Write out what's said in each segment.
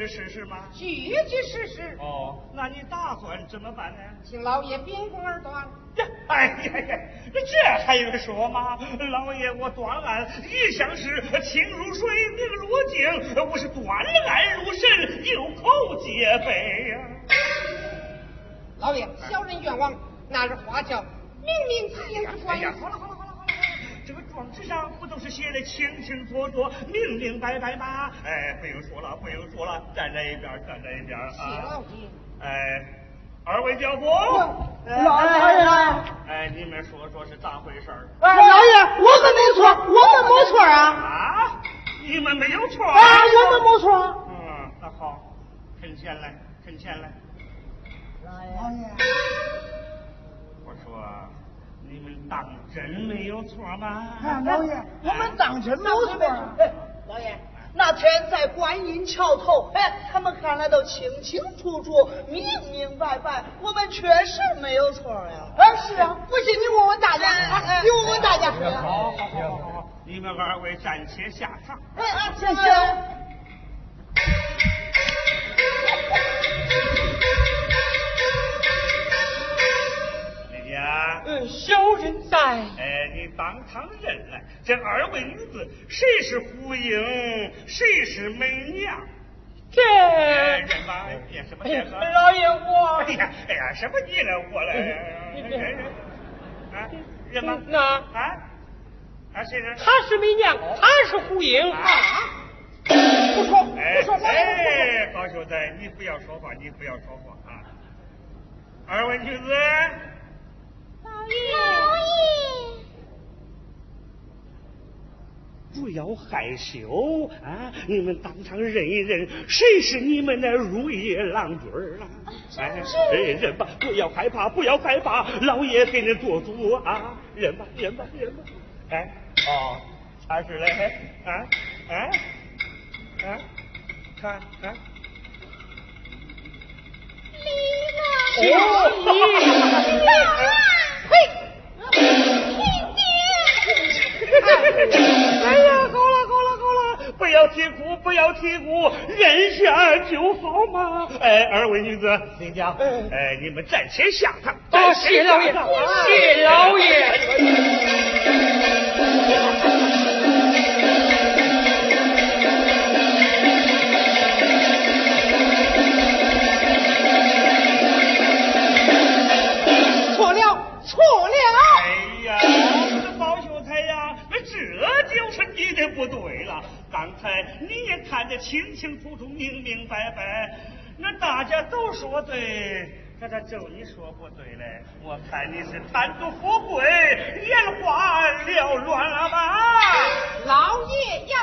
是事实吗？句句事实。哦，那你打算怎么办呢？请老爷秉公而断。哎呀呀，这还用说吗？老爷，我断案一向是清如水，明如镜，我是断案如神，有口皆碑呀。老爷，小人冤枉，那日花轿明明清楚哎呀，好了好了纸上不都是写的清清楚楚、明明白白吗？哎，不用说了，不用说了，站在一边，站在一边啊。哎，二位教父，老爷，哎，你们说说是咋回事？哎，老爷，我们没错，我们没错啊。啊，你们没有错？啊，我们没错。嗯，那好，趁钱来，趁钱来。老爷，我说。你们当真没有错吗？老爷，我们当真没有错。哎老爷，那天在观音桥头，哎，他们看来都清清楚楚、明明白白，我们确实没有错呀。啊，是啊，不信你问问大家，你问问大家。好，好，好，好，你们二位暂且下场。哎，谢谢。嗯，小人在。哎，你当堂认了，这二位女子谁是胡英，谁是美娘？这认吧，别什么别说。老爷我。哎呀，哎呀，什么你来我来？认认啊，认吧。那啊啊，谁是？她是美娘，她是胡英。啊，不说，不说，哎，高秀才，你不要说话，你不要说话啊！二位女子。老爷，不要害羞啊！你们当场认一认，谁是你们的如意郎君啊？哎，认吧，不要害怕，不要害怕，老爷给你做主啊！认吧，认吧，认吧！哎，哦，他是嘞，啊，啊，啊，看看，李老爷。哎呀，好了好了好了，不要啼哭，不要啼哭，忍下就好嘛。哎，二位女子，请讲。哎，你们暂且下堂。哦，谢老爷，谢老爷。不对了，刚才你也看得清清楚楚、明明白白，那大家都说对，可咋就你说不对嘞。我看你是贪图富贵，眼花缭乱了吧？老爷呀，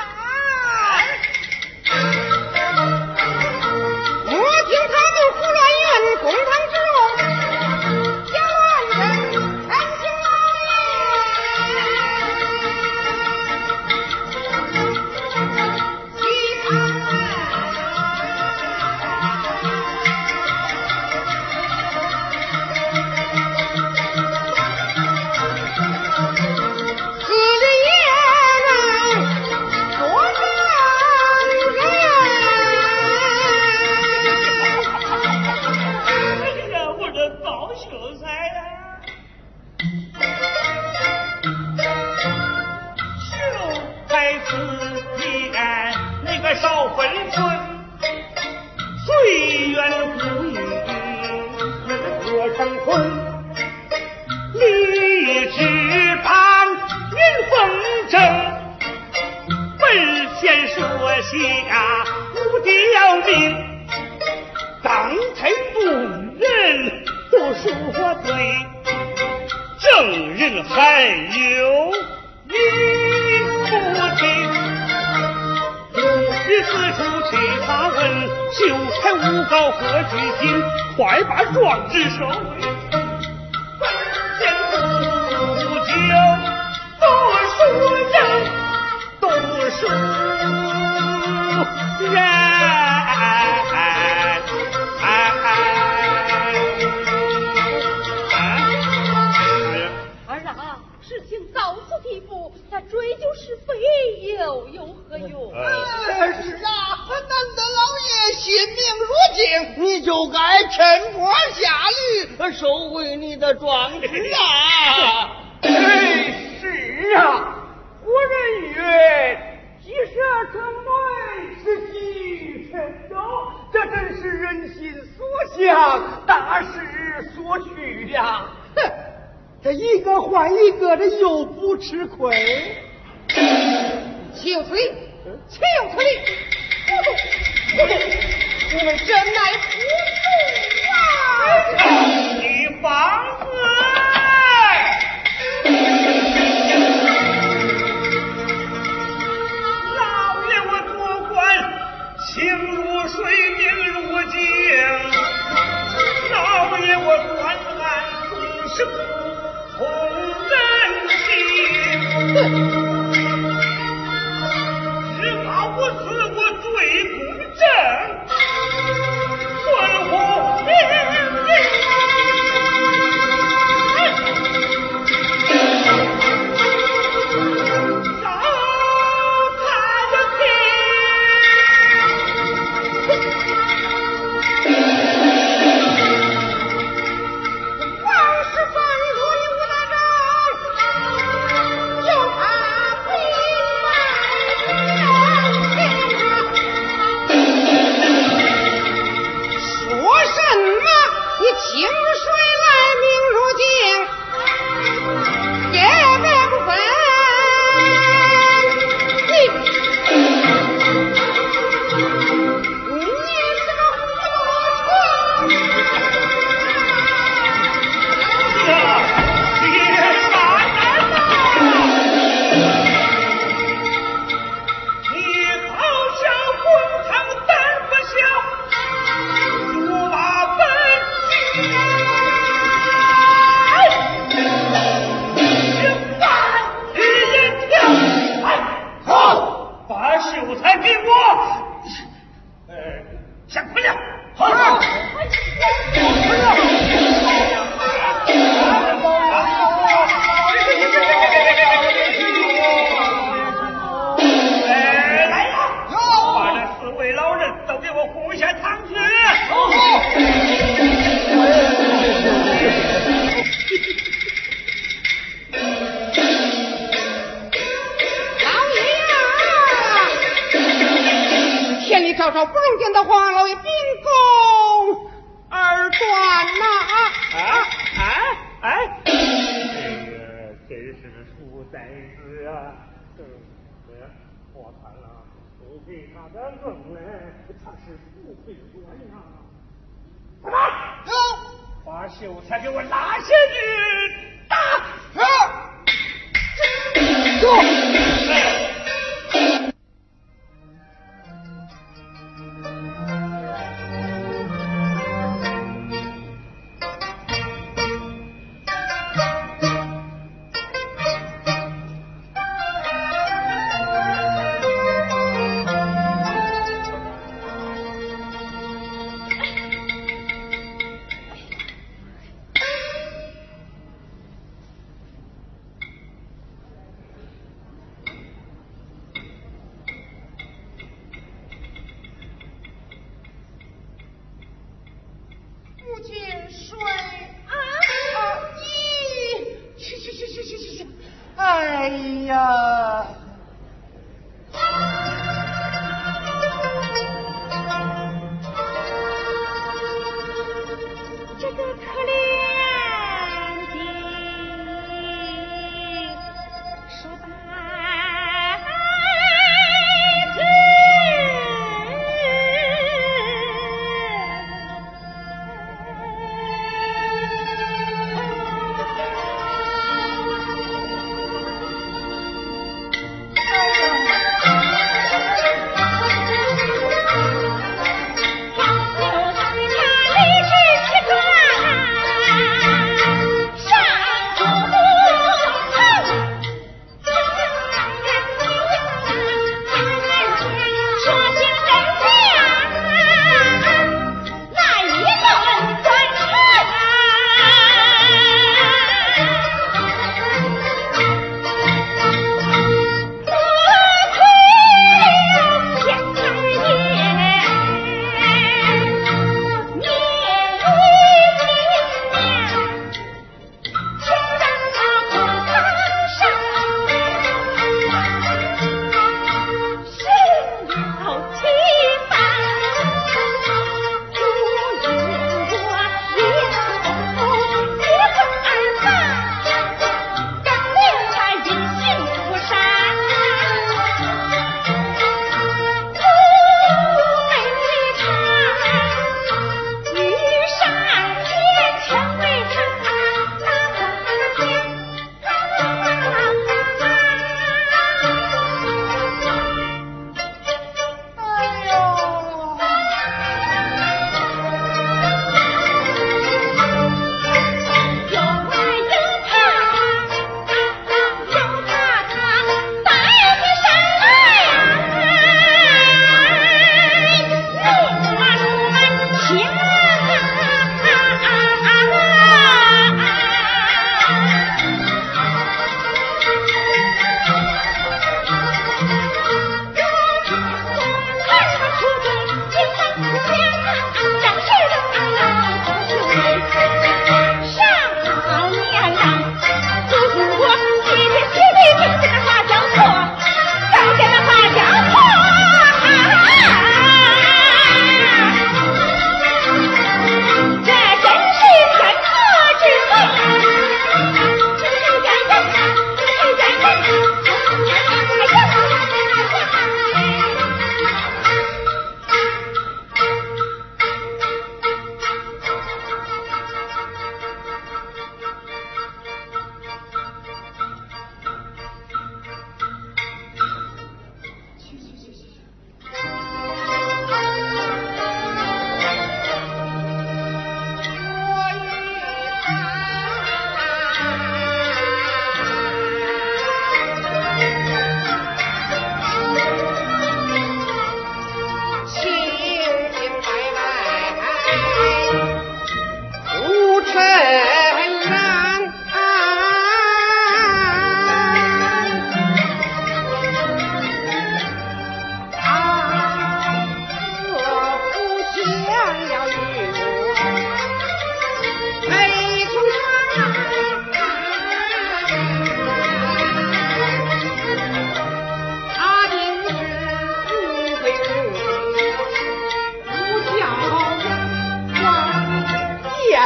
鸡舍城门是鸡神道”，这真是人心所向，大势所趋呀！哼，这一个换一个这，又不吃亏。岂有此理！岂有此理！不动，不动！我们真乃不啊！你放老生从人心。快跑！把秀才给我拉下去。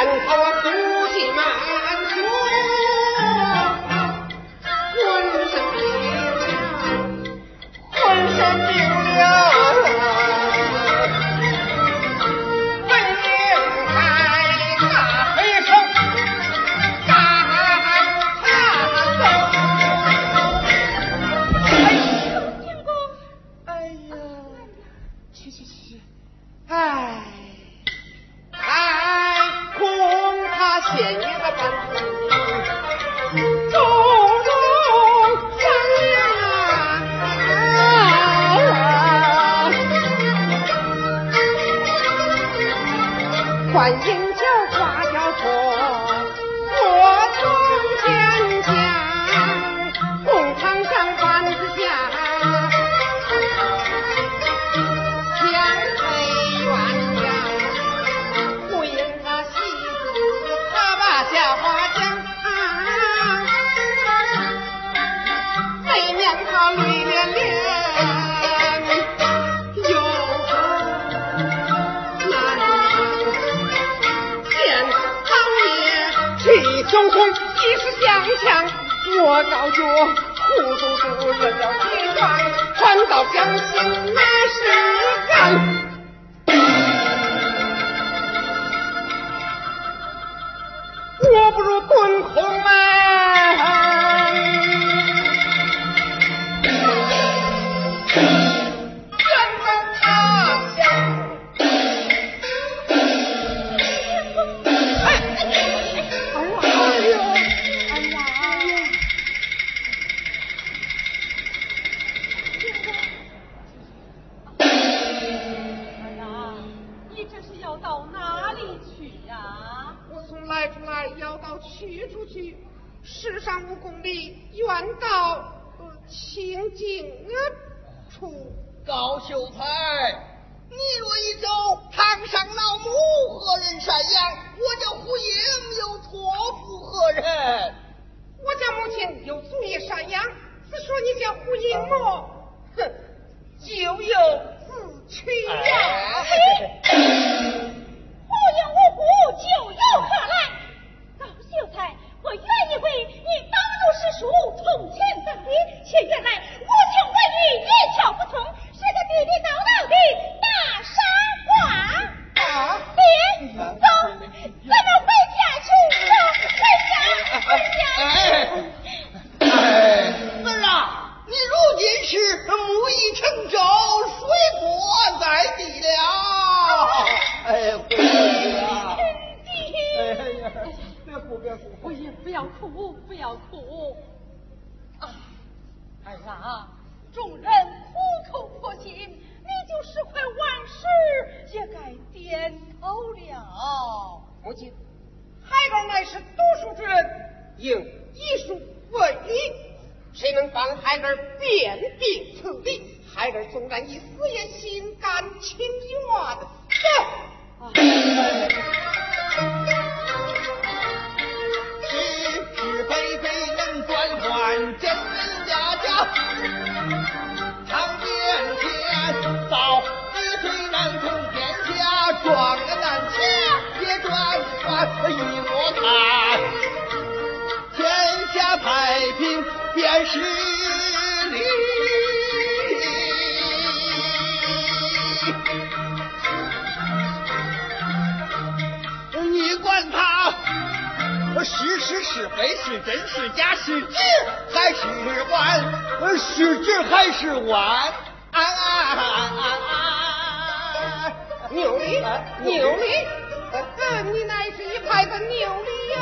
人怕我孤寂难处浑身冰凉浑身冰凉孙红雷不要哭，不要哭，儿啊！众人苦口婆心，你就是快完事也该点头了。母亲，孩儿乃是读书之人，以医术为业，谁能帮孩儿遍地此地？孩儿纵然一死，也心甘情愿啊。是是是非是真是假是直还是弯，是直还是弯？啊啊啊啊！牛力，牛力，你乃是一派的牛力呀。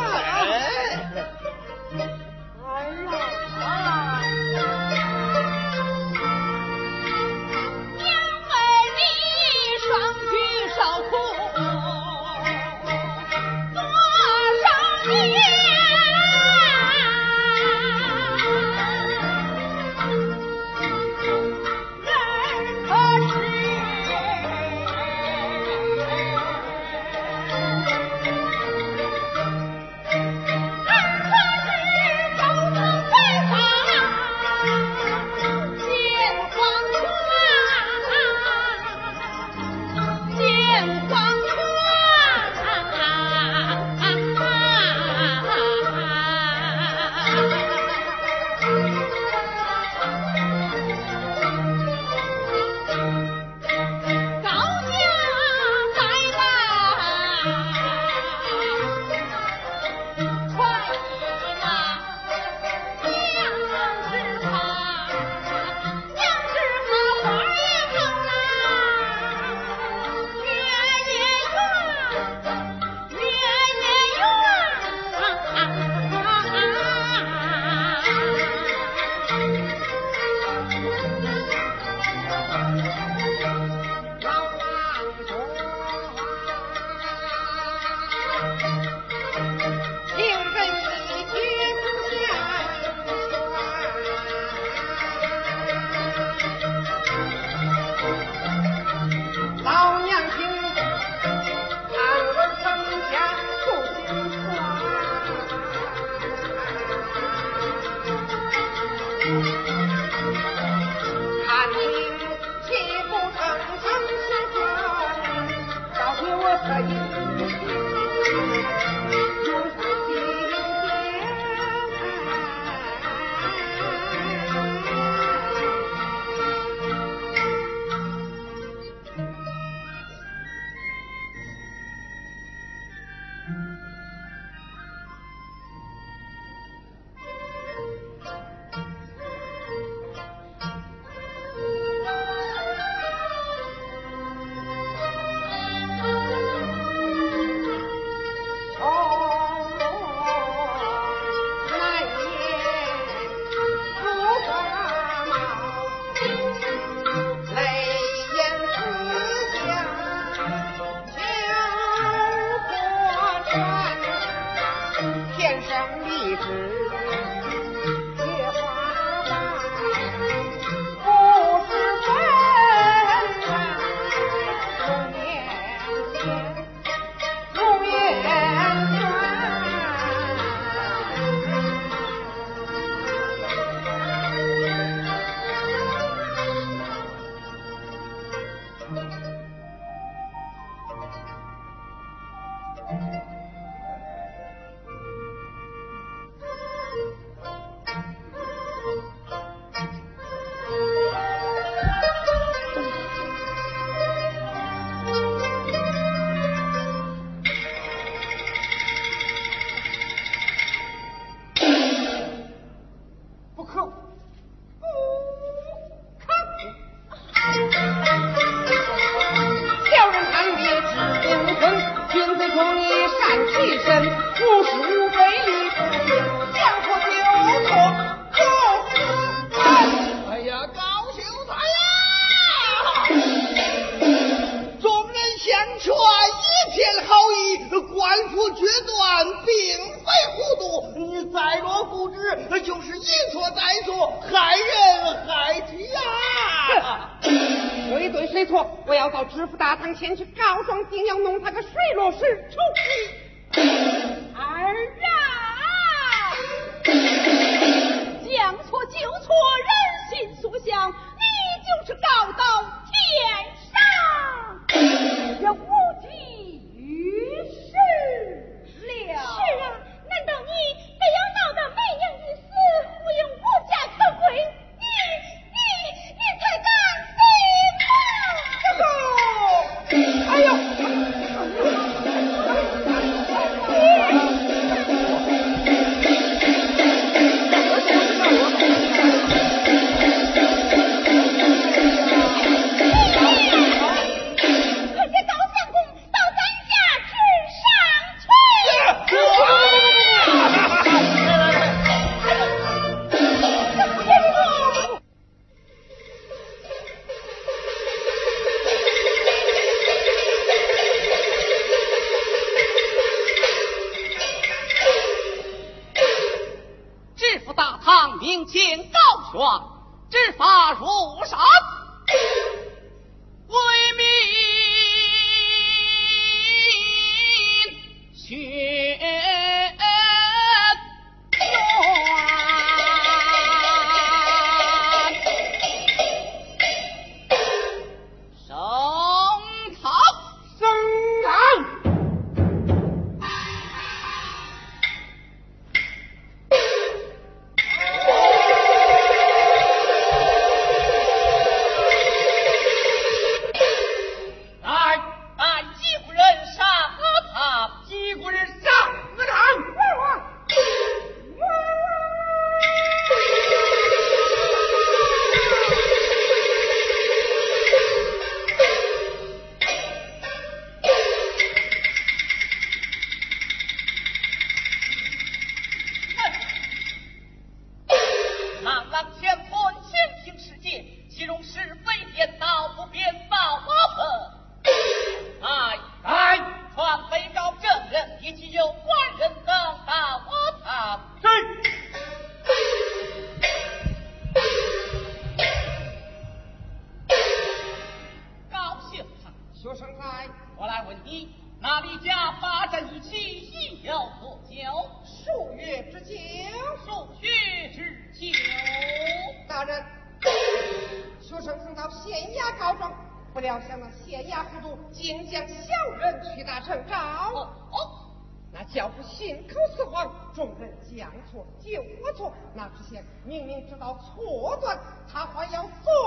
他还要坐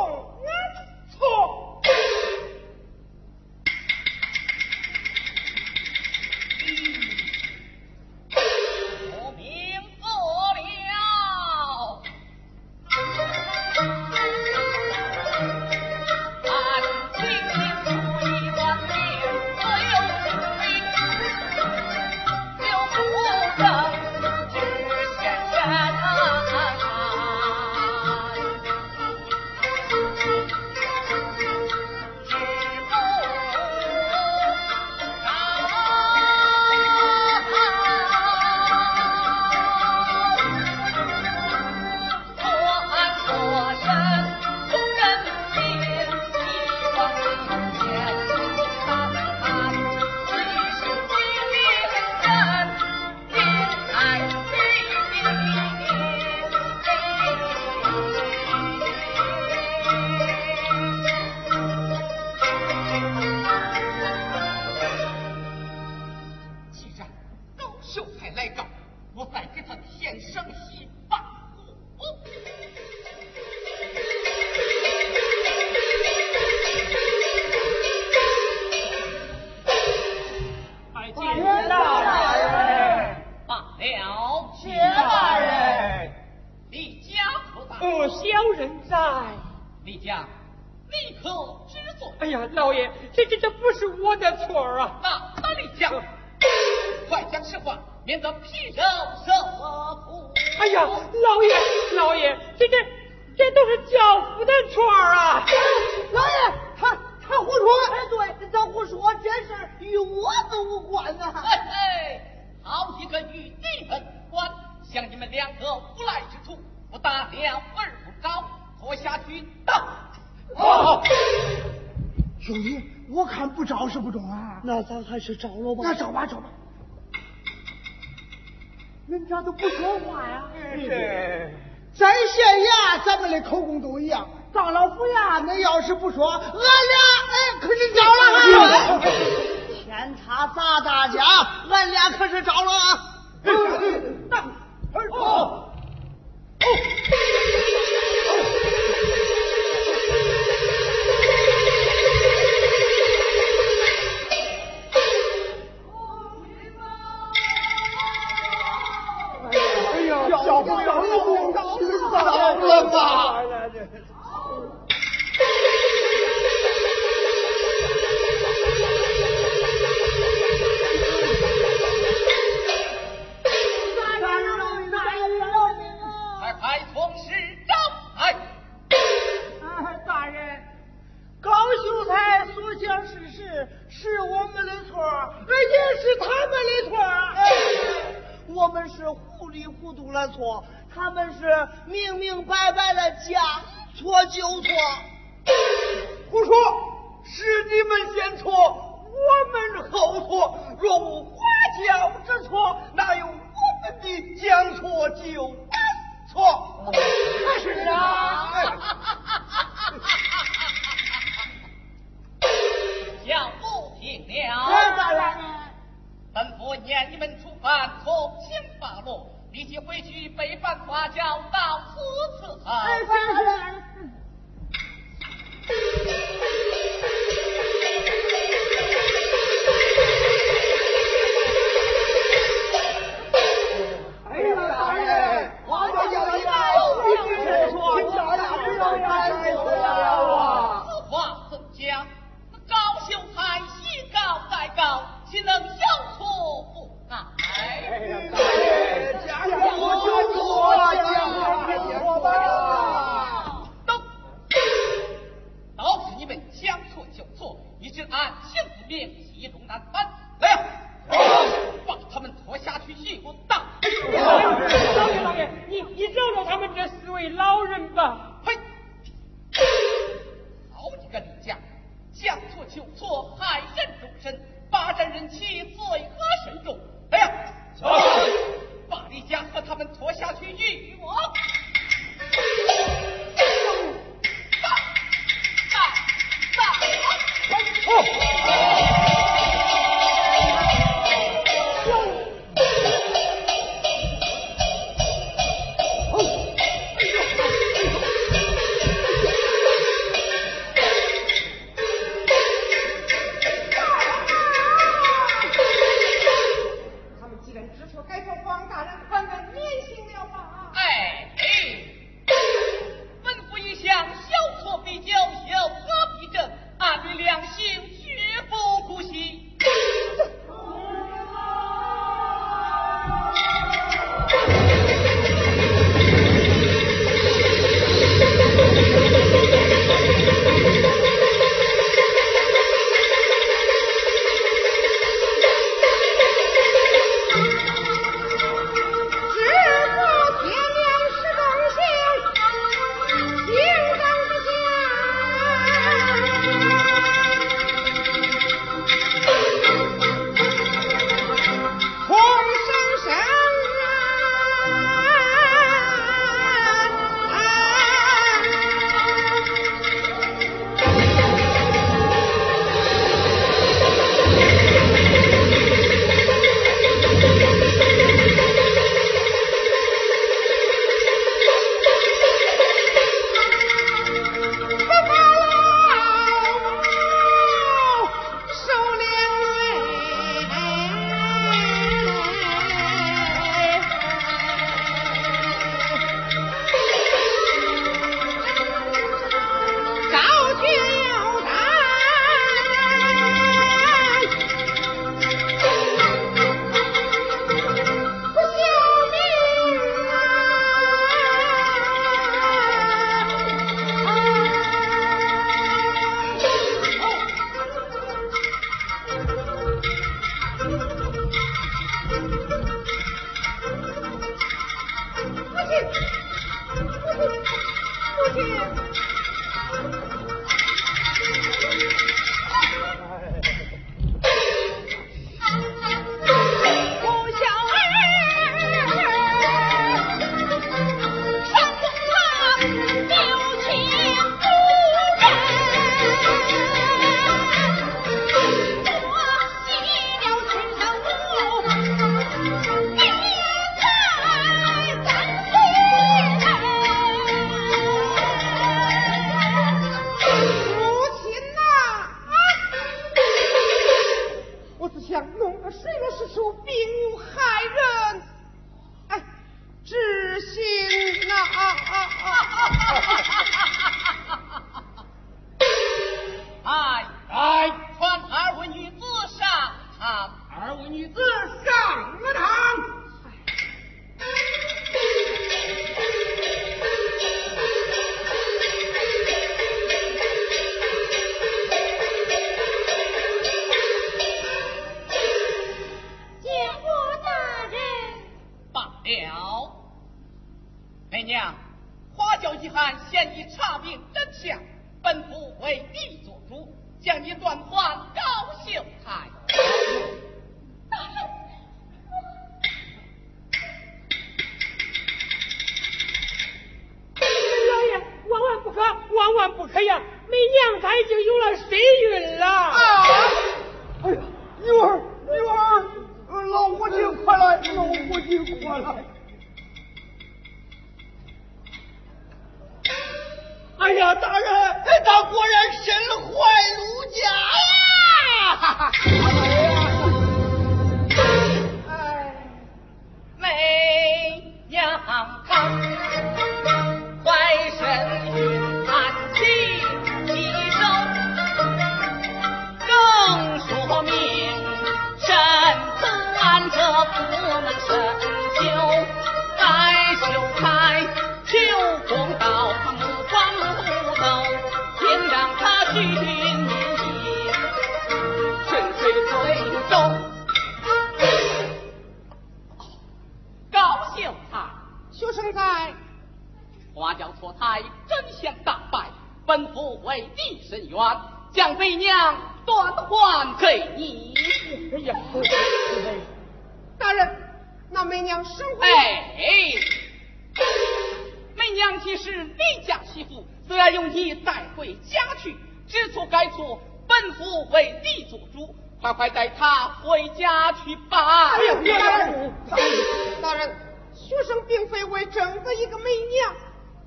查砸大家，哎呀，没娘胎就有了身孕了啊。哎呀，女儿女儿，老父亲快来，老父亲过来。哎呀，大人，他果然身怀如家呀。佛台真相大白，本府为地伸冤，将媚娘断还给你。哎呀，大人，那媚娘生哎，媚娘既是离家媳妇，自然用你带回家去。知错改错，本府为你做主。快快带他回家去吧！哎呀，大人，学生并非为整个一个媚娘。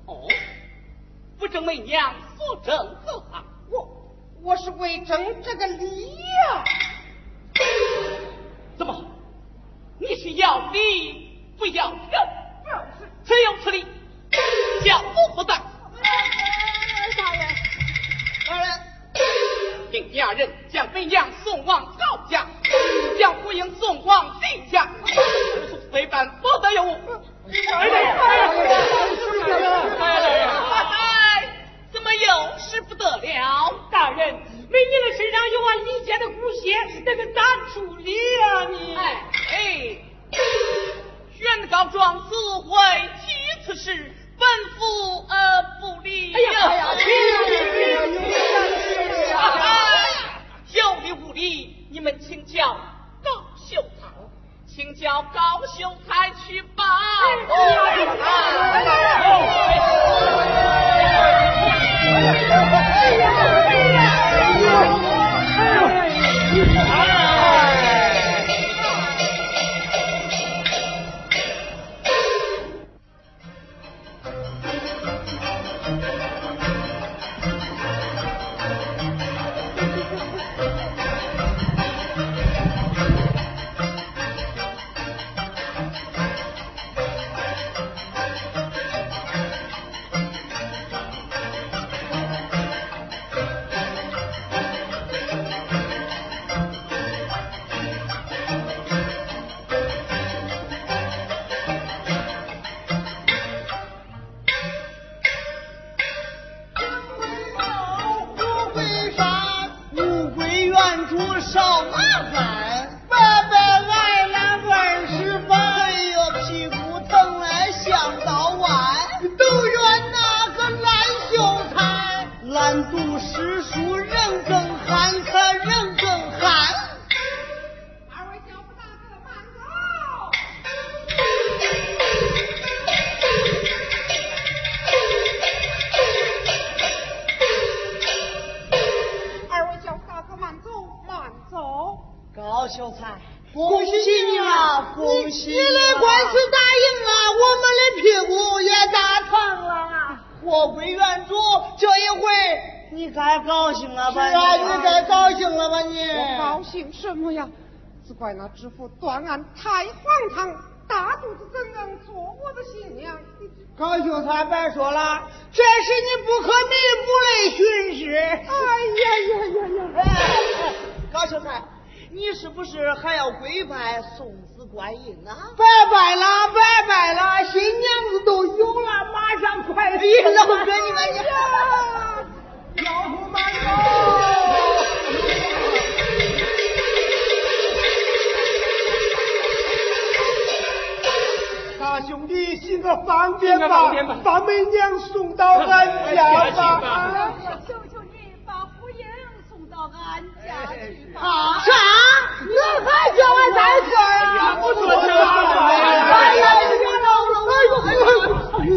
哦。不争为娘所争走啊我我是为争这个理呀怎么你是要理不要人此有此理？脚步不在命家人将媚娘送往赵家，将胡英送往李家，随班不得有误。哎呀，怎么又是不得了？大人，媚娘的身上有俺李家的骨血，那个咋处理啊？你哎哎，原告状自会其此事，本府呃不理。哎呀，哎呀，有理无理你们请叫高秀才请叫高秀才去吧高秀才别说了，这是你不可弥补的损失。哎呀呀呀呀！哎，高秀才，你是不是还要跪拜送子观音啊？拜拜了，拜拜了，新娘子都有了，马上快礼了。不跟你们方便吧，方便吧把美娘送到俺家吧。求求你把胡英送到俺家去吧。啊啥？你还叫俺再说呀？不说这话哎呀，你别闹了！哎呦哎呦！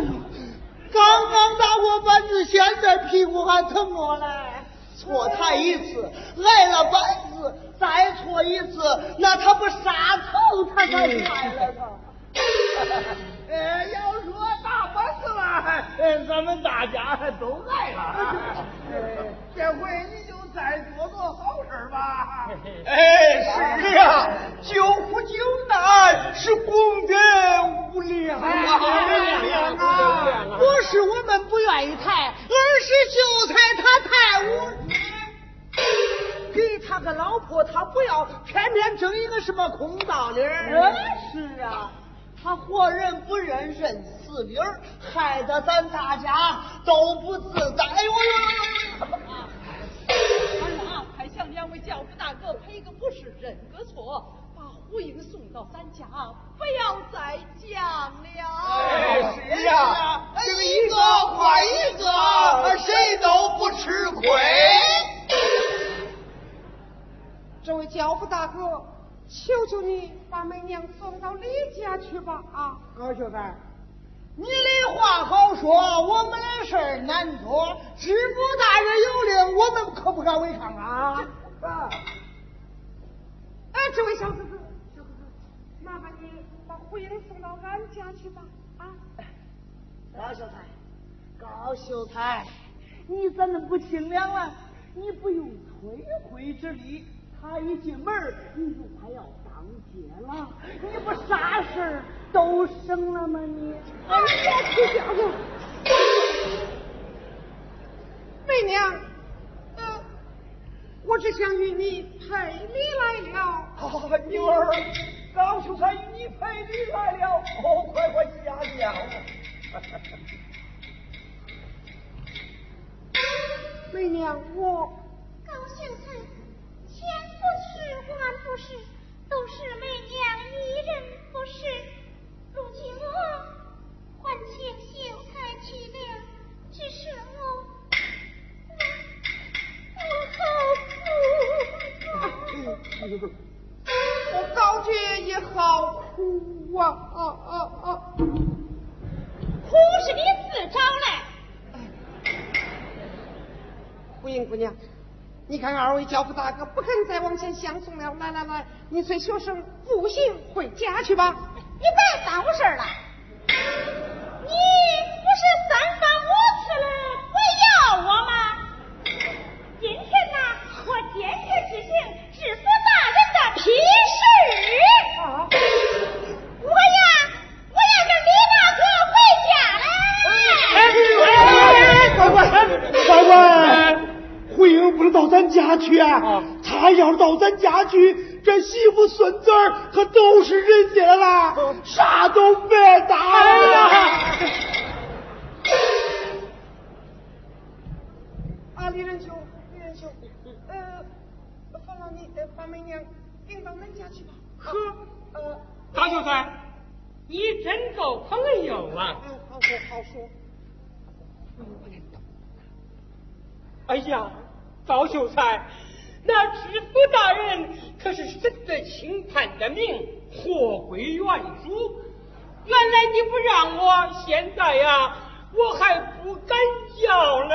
刚刚打过板子，现在屁股还疼我嘞。错他一次，挨了板子，再错一次，那他不杀头他才快了他。呃，要说咱们大家都来了。呃，这回你就再做做好事吧。哎，是呀，救苦救难是功德无量啊！无量啊！不是我们不愿意抬，而是秀才他太无知。给他个老婆，他不要，偏偏争一个什么空道理儿。是啊，他活人不认认死理儿，害得咱大家都不自在。哎呦呦呦！儿啊，还向两位教父大哥赔个不是，认个错，把胡英送到咱家，不要再讲了。哎，是呀，这个一个换一个，谁都不吃亏。这位教父大哥，求求你把美娘送到李家去吧！啊，高秀才，你的话好说，我们的事儿难做。知府大人有令，我们可不敢违抗啊！啊，哎，这位小哥哥，小哥哥，麻烦你把胡英送到俺家去吧！啊，高秀才，高秀才，你怎么不清凉了？你不用推灰之力，他一进门你就快要当街了，你不啥事儿都省了吗你？哎呀，这家伙，媚娘，呃，我只想与你赔礼来了。啊，女儿，高秀才与你赔礼来了，哦，快快下轿。媚娘，我高秀才，千不是万不是，都是媚娘一人不是。如今我还请秀才去了，只是我我我好苦啊！我高觉也好苦啊啊啊啊！苦是你自找来。胡英姑娘，你看二位教父大哥不肯再往前相送了，来来来，你随学生步行回家去吧。你别耽误事儿了。到咱家去，这媳妇孙子儿可都是人家了，啥都白搭了。啊，李仁兄，李仁兄，呃，放了你，呃，把媒娘领到恁家去吧。呵，呃，大秀才，你真够朋友啊。嗯，好说好说。哎呀，赵秀才。那知府大人可是审得清判的明货归原主。原来你不让我现在呀我还不敢叫嘞。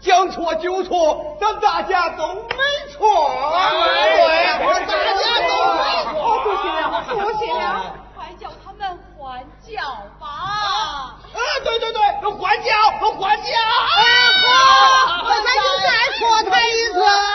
将错就错咱大家都没错。对大家都没错。不行了不行了快叫他们还脚吧啊对对对还脚还脚啊好那就再错他一次